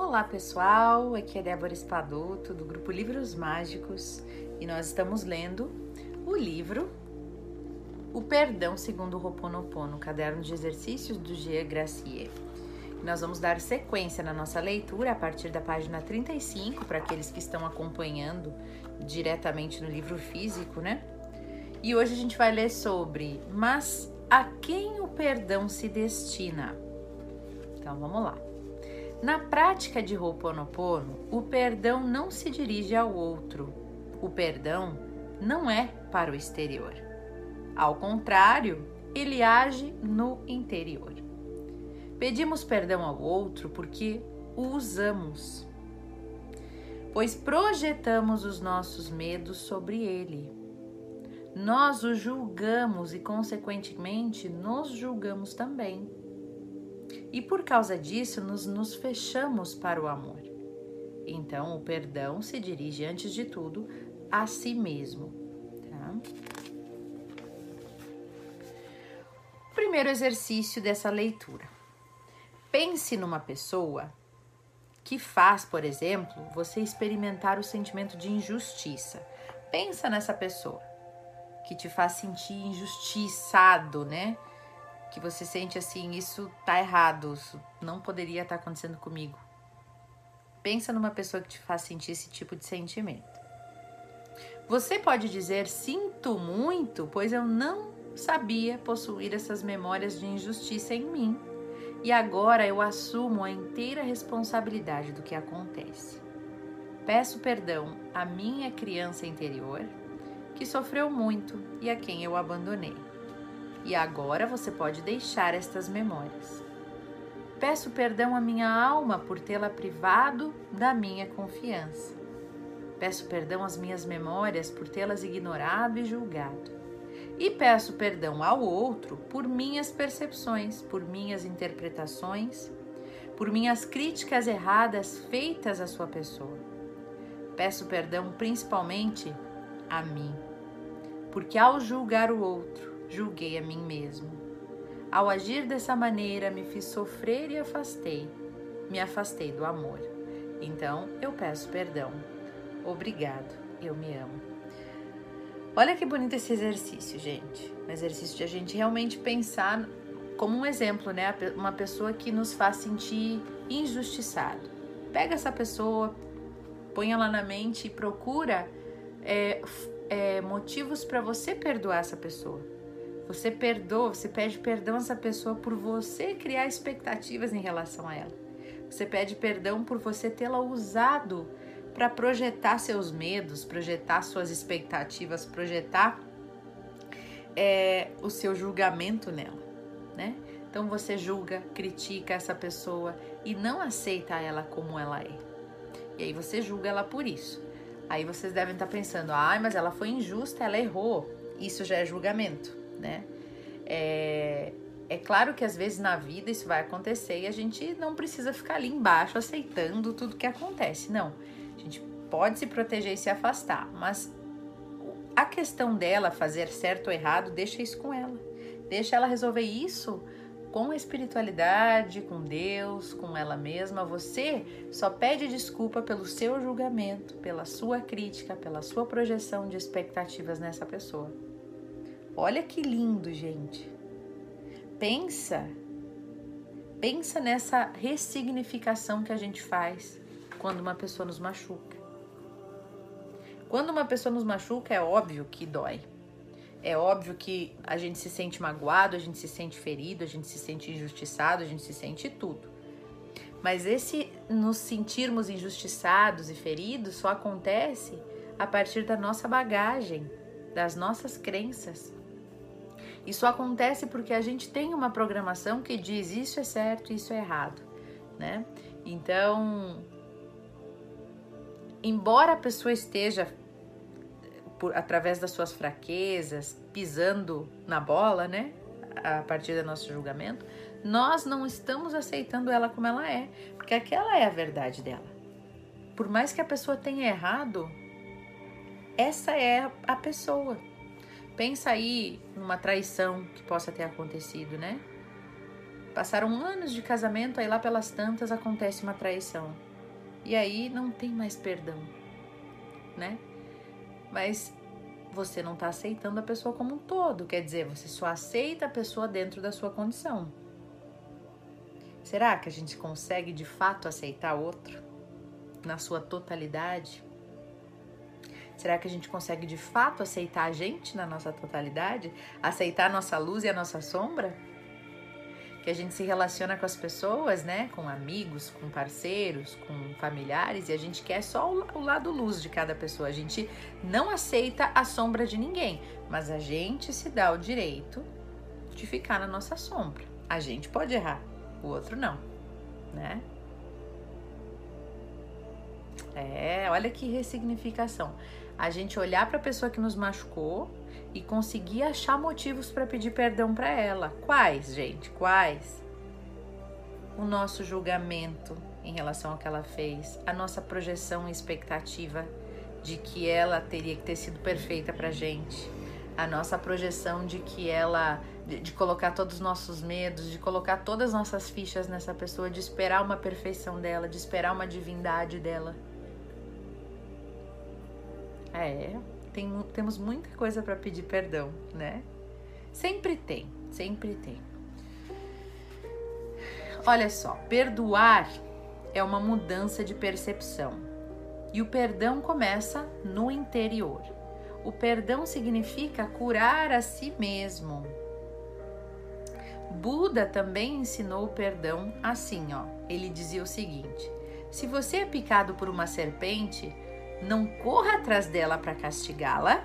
Olá pessoal, aqui é Débora Espadoto do grupo Livros Mágicos e nós estamos lendo o livro O Perdão segundo o Ho'oponopono, caderno de exercícios do G. Gracier. Nós vamos dar sequência na nossa leitura a partir da página 35 para aqueles que estão acompanhando diretamente no livro físico, né? E hoje a gente vai ler sobre Mas a quem o perdão se destina? Então vamos lá. Na prática de Ho'oponopono, o perdão não se dirige ao outro. O perdão não é para o exterior. Ao contrário, ele age no interior. Pedimos perdão ao outro porque o usamos, pois projetamos os nossos medos sobre ele. Nós o julgamos e, consequentemente, nos julgamos também e por causa disso nos, nos fechamos para o amor. Então, o perdão se dirige, antes de tudo, a si mesmo. Tá? Primeiro exercício dessa leitura. Pense numa pessoa que faz, por exemplo, você experimentar o sentimento de injustiça. Pensa nessa pessoa que te faz sentir injustiçado, né? Que você sente assim, isso tá errado, isso não poderia estar tá acontecendo comigo. Pensa numa pessoa que te faz sentir esse tipo de sentimento. Você pode dizer sinto muito, pois eu não sabia possuir essas memórias de injustiça em mim. E agora eu assumo a inteira responsabilidade do que acontece. Peço perdão à minha criança interior, que sofreu muito e a quem eu abandonei e agora você pode deixar estas memórias. Peço perdão à minha alma por tê-la privado da minha confiança. Peço perdão às minhas memórias por tê-las ignorado e julgado. E peço perdão ao outro por minhas percepções, por minhas interpretações, por minhas críticas erradas feitas à sua pessoa. Peço perdão principalmente a mim, porque ao julgar o outro, julguei a mim mesmo. Ao agir dessa maneira, me fiz sofrer e afastei, me afastei do amor. Então eu peço perdão. Obrigado, eu me amo. Olha que bonito esse exercício, gente. Um exercício de a gente realmente pensar como um exemplo, né? Uma pessoa que nos faz sentir injustiçado. Pega essa pessoa, põe ela na mente e procura é, é, motivos para você perdoar essa pessoa você perdoa, você pede perdão a essa pessoa por você criar expectativas em relação a ela. Você pede perdão por você tê-la usado para projetar seus medos, projetar suas expectativas, projetar é, o seu julgamento nela, né? Então você julga, critica essa pessoa e não aceita ela como ela é. E aí você julga ela por isso. Aí vocês devem estar pensando, ai, mas ela foi injusta, ela errou. Isso já é julgamento né? É, é claro que às vezes na vida isso vai acontecer e a gente não precisa ficar ali embaixo aceitando tudo que acontece. Não, a gente pode se proteger e se afastar, mas a questão dela fazer certo ou errado, deixa isso com ela. Deixa ela resolver isso com a espiritualidade, com Deus, com ela mesma. Você só pede desculpa pelo seu julgamento, pela sua crítica, pela sua projeção de expectativas nessa pessoa. Olha que lindo, gente. Pensa, pensa nessa ressignificação que a gente faz quando uma pessoa nos machuca. Quando uma pessoa nos machuca, é óbvio que dói. É óbvio que a gente se sente magoado, a gente se sente ferido, a gente se sente injustiçado, a gente se sente tudo. Mas esse nos sentirmos injustiçados e feridos só acontece a partir da nossa bagagem, das nossas crenças. Isso acontece porque a gente tem uma programação que diz isso é certo, isso é errado, né? Então, embora a pessoa esteja por, através das suas fraquezas pisando na bola, né? A partir do nosso julgamento, nós não estamos aceitando ela como ela é, porque aquela é a verdade dela. Por mais que a pessoa tenha errado, essa é a pessoa. Pensa aí numa traição que possa ter acontecido, né? Passaram anos de casamento, aí lá pelas tantas acontece uma traição. E aí não tem mais perdão, né? Mas você não está aceitando a pessoa como um todo, quer dizer, você só aceita a pessoa dentro da sua condição. Será que a gente consegue de fato aceitar outro na sua totalidade? Será que a gente consegue de fato aceitar a gente na nossa totalidade? Aceitar a nossa luz e a nossa sombra? Que a gente se relaciona com as pessoas, né? Com amigos, com parceiros, com familiares e a gente quer só o lado luz de cada pessoa. A gente não aceita a sombra de ninguém, mas a gente se dá o direito de ficar na nossa sombra. A gente pode errar, o outro não, né? É, olha que ressignificação a gente olhar para a pessoa que nos machucou e conseguir achar motivos para pedir perdão para ela. Quais, gente? Quais? O nosso julgamento em relação ao que ela fez, a nossa projeção e expectativa de que ela teria que ter sido perfeita para gente, a nossa projeção de que ela de, de, colocar todos os nossos medos, de colocar todas as nossas fichas nessa pessoa, de esperar uma perfeição dela, de esperar uma divindade dela. É, tem, temos muita coisa para pedir perdão, né? Sempre tem, sempre tem. Olha só, perdoar é uma mudança de percepção. E o perdão começa no interior. O perdão significa curar a si mesmo. Buda também ensinou o perdão assim, ó. Ele dizia o seguinte: se você é picado por uma serpente, não corra atrás dela para castigá-la.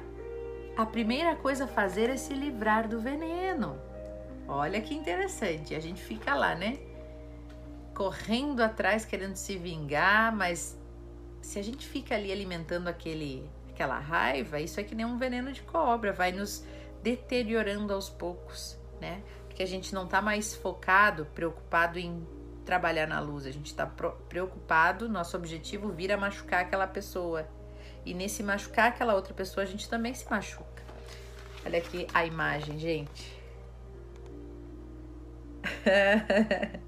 A primeira coisa a fazer é se livrar do veneno. Olha que interessante, a gente fica lá, né? Correndo atrás, querendo se vingar, mas se a gente fica ali alimentando aquele, aquela raiva, isso é que nem um veneno de cobra, vai nos deteriorando aos poucos, né? Porque a gente não tá mais focado, preocupado em trabalhar na luz, a gente está preocupado, nosso objetivo vira machucar aquela pessoa. E nesse machucar aquela outra pessoa, a gente também se machuca. Olha aqui a imagem, gente.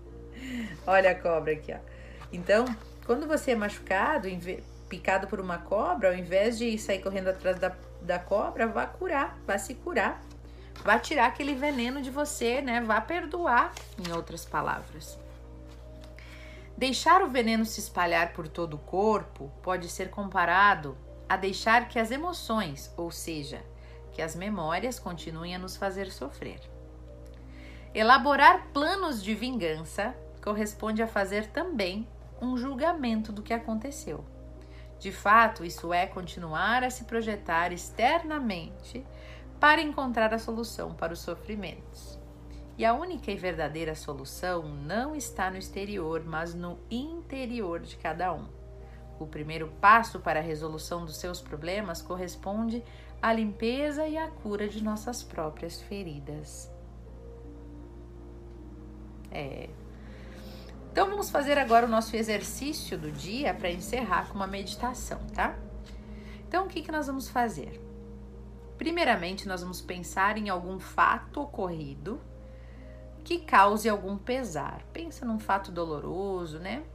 Olha a cobra aqui, ó. Então, quando você é machucado, picado por uma cobra, ao invés de sair correndo atrás da, da cobra, vá curar, vá se curar. Vá tirar aquele veneno de você, né? Vá perdoar, em outras palavras. Deixar o veneno se espalhar por todo o corpo pode ser comparado a deixar que as emoções, ou seja, que as memórias continuem a nos fazer sofrer. Elaborar planos de vingança corresponde a fazer também um julgamento do que aconteceu. De fato, isso é continuar a se projetar externamente para encontrar a solução para os sofrimentos. E a única e verdadeira solução não está no exterior, mas no interior de cada um. O primeiro passo para a resolução dos seus problemas corresponde à limpeza e à cura de nossas próprias feridas. É. Então vamos fazer agora o nosso exercício do dia para encerrar com uma meditação, tá? Então o que, que nós vamos fazer? Primeiramente, nós vamos pensar em algum fato ocorrido que cause algum pesar. Pensa num fato doloroso, né?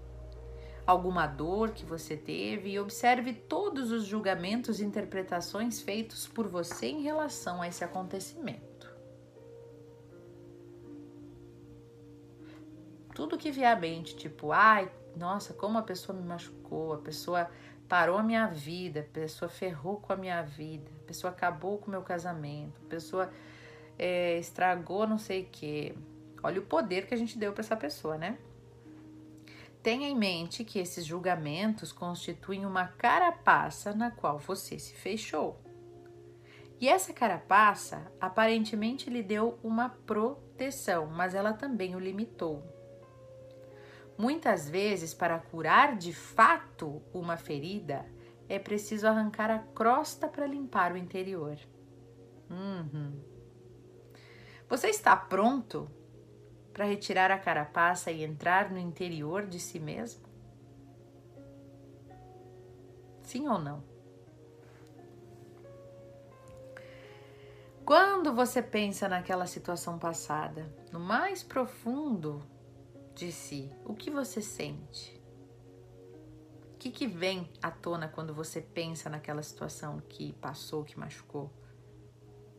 Alguma dor que você teve e observe todos os julgamentos e interpretações feitos por você em relação a esse acontecimento. Tudo que vier à mente, tipo, ai, nossa, como a pessoa me machucou, a pessoa parou a minha vida, a pessoa ferrou com a minha vida, a pessoa acabou com o meu casamento, a pessoa é, estragou não sei o que, Olha o poder que a gente deu para essa pessoa, né? Tenha em mente que esses julgamentos constituem uma carapaça na qual você se fechou. E essa carapaça aparentemente lhe deu uma proteção, mas ela também o limitou. Muitas vezes, para curar de fato uma ferida, é preciso arrancar a crosta para limpar o interior. Uhum. Você está pronto para retirar a carapaça e entrar no interior de si mesmo? Sim ou não? Quando você pensa naquela situação passada, no mais profundo de si, o que você sente? que, que vem à tona quando você pensa naquela situação que passou, que machucou?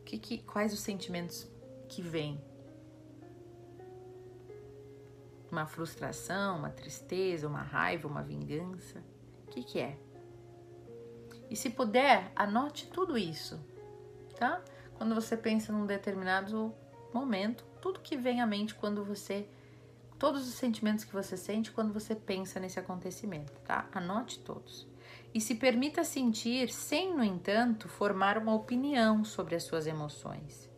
Que, que, quais os sentimentos que vêm? Uma frustração, uma tristeza, uma raiva, uma vingança? O que, que é? E se puder, anote tudo isso, tá? Quando você pensa num determinado momento, tudo que vem à mente quando você todos os sentimentos que você sente quando você pensa nesse acontecimento, tá? Anote todos. E se permita sentir, sem, no entanto, formar uma opinião sobre as suas emoções,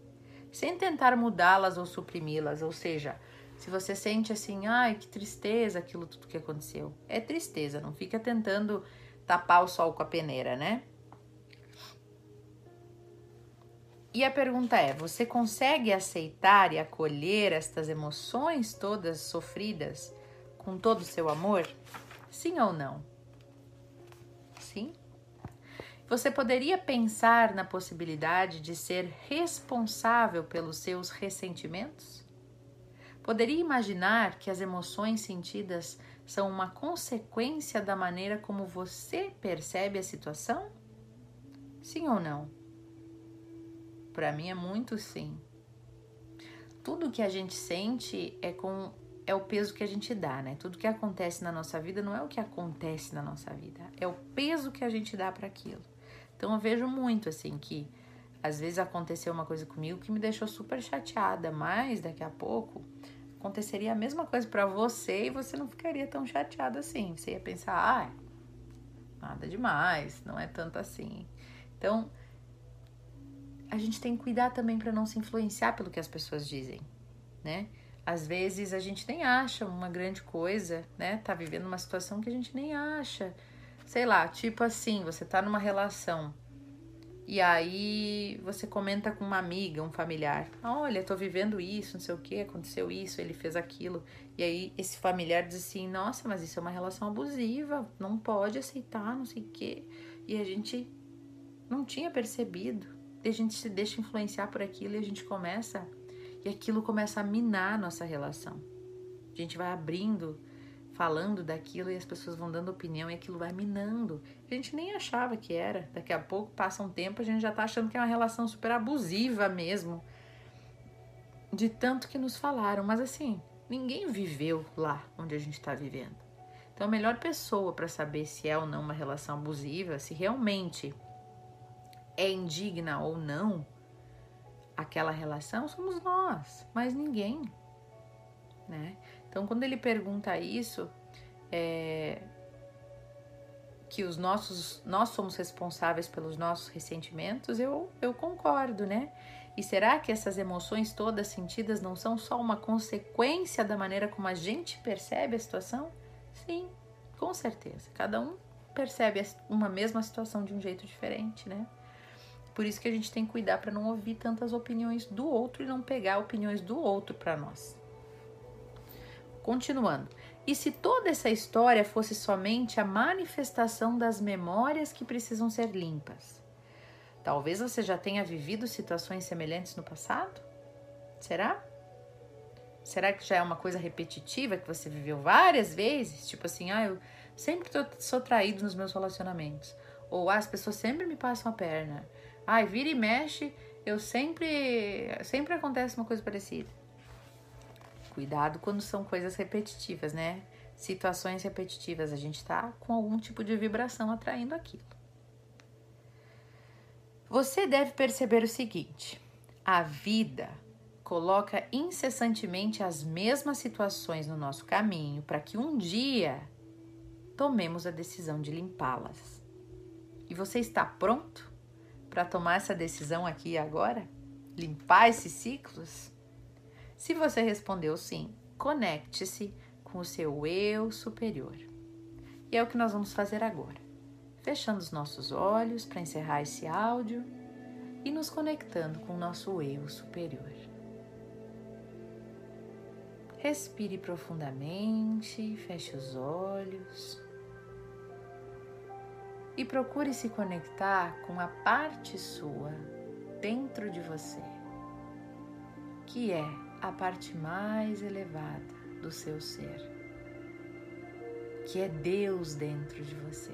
sem tentar mudá-las ou suprimi-las. Ou seja, se você sente assim, ai que tristeza aquilo tudo que aconteceu, é tristeza, não fica tentando tapar o sol com a peneira, né? E a pergunta é: você consegue aceitar e acolher estas emoções todas sofridas com todo o seu amor? Sim ou não? Sim? Você poderia pensar na possibilidade de ser responsável pelos seus ressentimentos? Poderia imaginar que as emoções sentidas são uma consequência da maneira como você percebe a situação? Sim ou não? Para mim é muito sim. Tudo que a gente sente é com é o peso que a gente dá, né? Tudo que acontece na nossa vida não é o que acontece na nossa vida, é o peso que a gente dá para aquilo. Então eu vejo muito assim que às vezes aconteceu uma coisa comigo que me deixou super chateada, mas daqui a pouco aconteceria a mesma coisa para você e você não ficaria tão chateado assim. Você ia pensar, ah, nada demais, não é tanto assim. Então, a gente tem que cuidar também para não se influenciar pelo que as pessoas dizem, né? Às vezes a gente nem acha uma grande coisa, né? Tá vivendo uma situação que a gente nem acha. Sei lá, tipo assim, você tá numa relação e aí você comenta com uma amiga, um familiar: Olha, tô vivendo isso, não sei o que, aconteceu isso, ele fez aquilo. E aí esse familiar diz assim: Nossa, mas isso é uma relação abusiva, não pode aceitar, não sei o que. E a gente não tinha percebido a gente se deixa influenciar por aquilo e a gente começa e aquilo começa a minar a nossa relação. A gente vai abrindo, falando daquilo e as pessoas vão dando opinião e aquilo vai minando. A gente nem achava que era. Daqui a pouco passa um tempo, a gente já tá achando que é uma relação super abusiva mesmo. De tanto que nos falaram, mas assim, ninguém viveu lá onde a gente está vivendo. Então, a melhor pessoa para saber se é ou não uma relação abusiva, se realmente é indigna ou não aquela relação, somos nós, mas ninguém, né? Então, quando ele pergunta isso, é, que os nossos, nós somos responsáveis pelos nossos ressentimentos, eu, eu concordo, né? E será que essas emoções todas sentidas não são só uma consequência da maneira como a gente percebe a situação? Sim, com certeza. Cada um percebe uma mesma situação de um jeito diferente, né? Por isso que a gente tem que cuidar para não ouvir tantas opiniões do outro e não pegar opiniões do outro para nós. Continuando. E se toda essa história fosse somente a manifestação das memórias que precisam ser limpas? Talvez você já tenha vivido situações semelhantes no passado? Será? Será que já é uma coisa repetitiva que você viveu várias vezes? Tipo assim, ah, eu sempre tô, sou traído nos meus relacionamentos. Ou ah, as pessoas sempre me passam a perna. Ai, vira e mexe, eu sempre. Sempre acontece uma coisa parecida. Cuidado quando são coisas repetitivas, né? Situações repetitivas, a gente tá com algum tipo de vibração atraindo aquilo. Você deve perceber o seguinte: a vida coloca incessantemente as mesmas situações no nosso caminho para que um dia tomemos a decisão de limpá-las. E você está pronto? para tomar essa decisão aqui e agora? Limpar esses ciclos? Se você respondeu sim, conecte-se com o seu eu superior. E é o que nós vamos fazer agora. Fechando os nossos olhos para encerrar esse áudio e nos conectando com o nosso eu superior. Respire profundamente, feche os olhos e procure se conectar com a parte sua dentro de você, que é a parte mais elevada do seu ser. que é Deus dentro de você.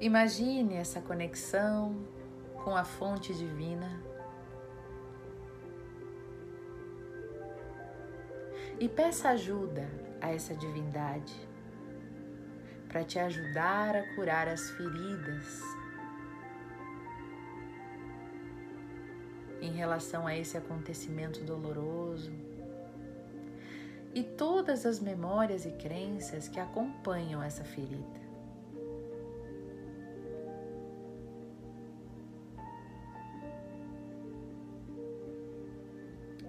Imagine essa conexão com a fonte divina. E peça ajuda a essa divindade para te ajudar a curar as feridas em relação a esse acontecimento doloroso e todas as memórias e crenças que acompanham essa ferida.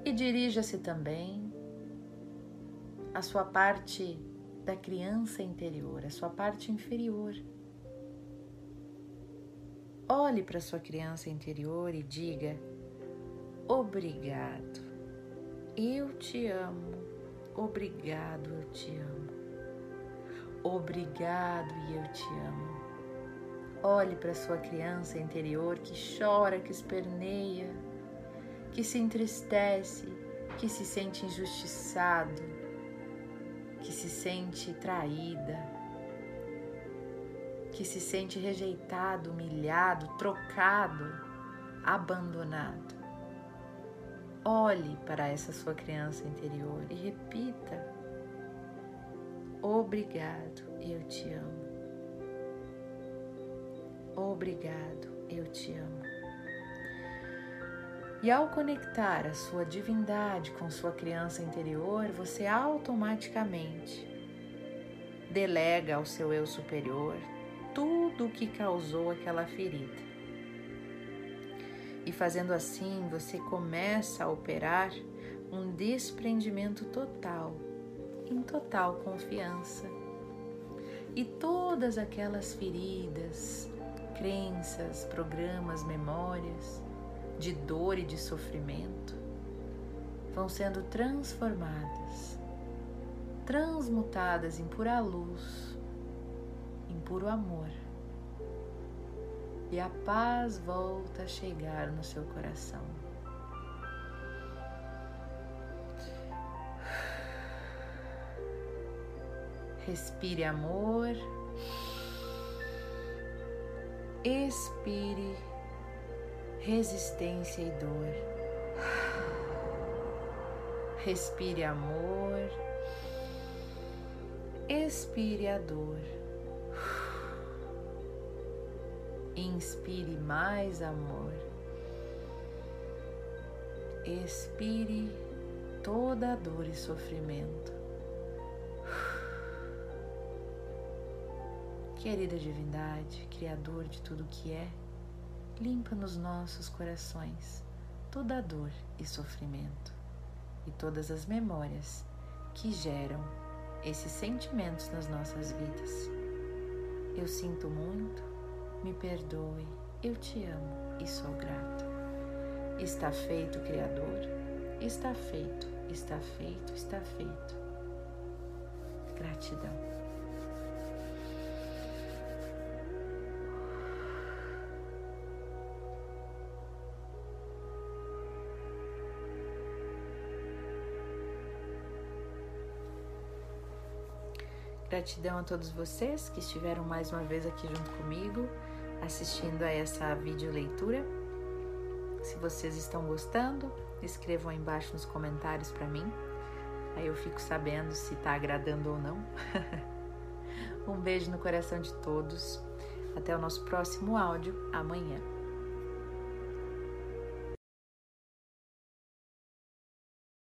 E dirija-se também à sua parte da criança interior, a sua parte inferior. Olhe para sua criança interior e diga: Obrigado, eu te amo, obrigado, eu te amo, obrigado e eu te amo. Olhe para sua criança interior que chora, que esperneia, que se entristece, que se sente injustiçado, que se sente traída, que se sente rejeitado, humilhado, trocado, abandonado. Olhe para essa sua criança interior e repita: Obrigado, eu te amo. Obrigado, eu te amo. E ao conectar a sua divindade com sua criança interior, você automaticamente delega ao seu eu superior tudo o que causou aquela ferida. E fazendo assim, você começa a operar um desprendimento total, em total confiança. E todas aquelas feridas, crenças, programas, memórias, de dor e de sofrimento vão sendo transformadas, transmutadas em pura luz, em puro amor. E a paz volta a chegar no seu coração. Respire amor. Expire resistência e dor. Respire amor, expire a dor. Inspire mais amor. Expire toda a dor e sofrimento. Querida Divindade, Criador de tudo que é, limpa nos nossos corações toda a dor e sofrimento e todas as memórias que geram esses sentimentos nas nossas vidas. Eu sinto muito, me perdoe, eu te amo e sou grato. Está feito, Criador, está feito, está feito, está feito. Gratidão. Gratidão a todos vocês que estiveram mais uma vez aqui junto comigo, assistindo a essa videoleitura. Se vocês estão gostando, escrevam aí embaixo nos comentários para mim. Aí eu fico sabendo se está agradando ou não. um beijo no coração de todos. Até o nosso próximo áudio amanhã.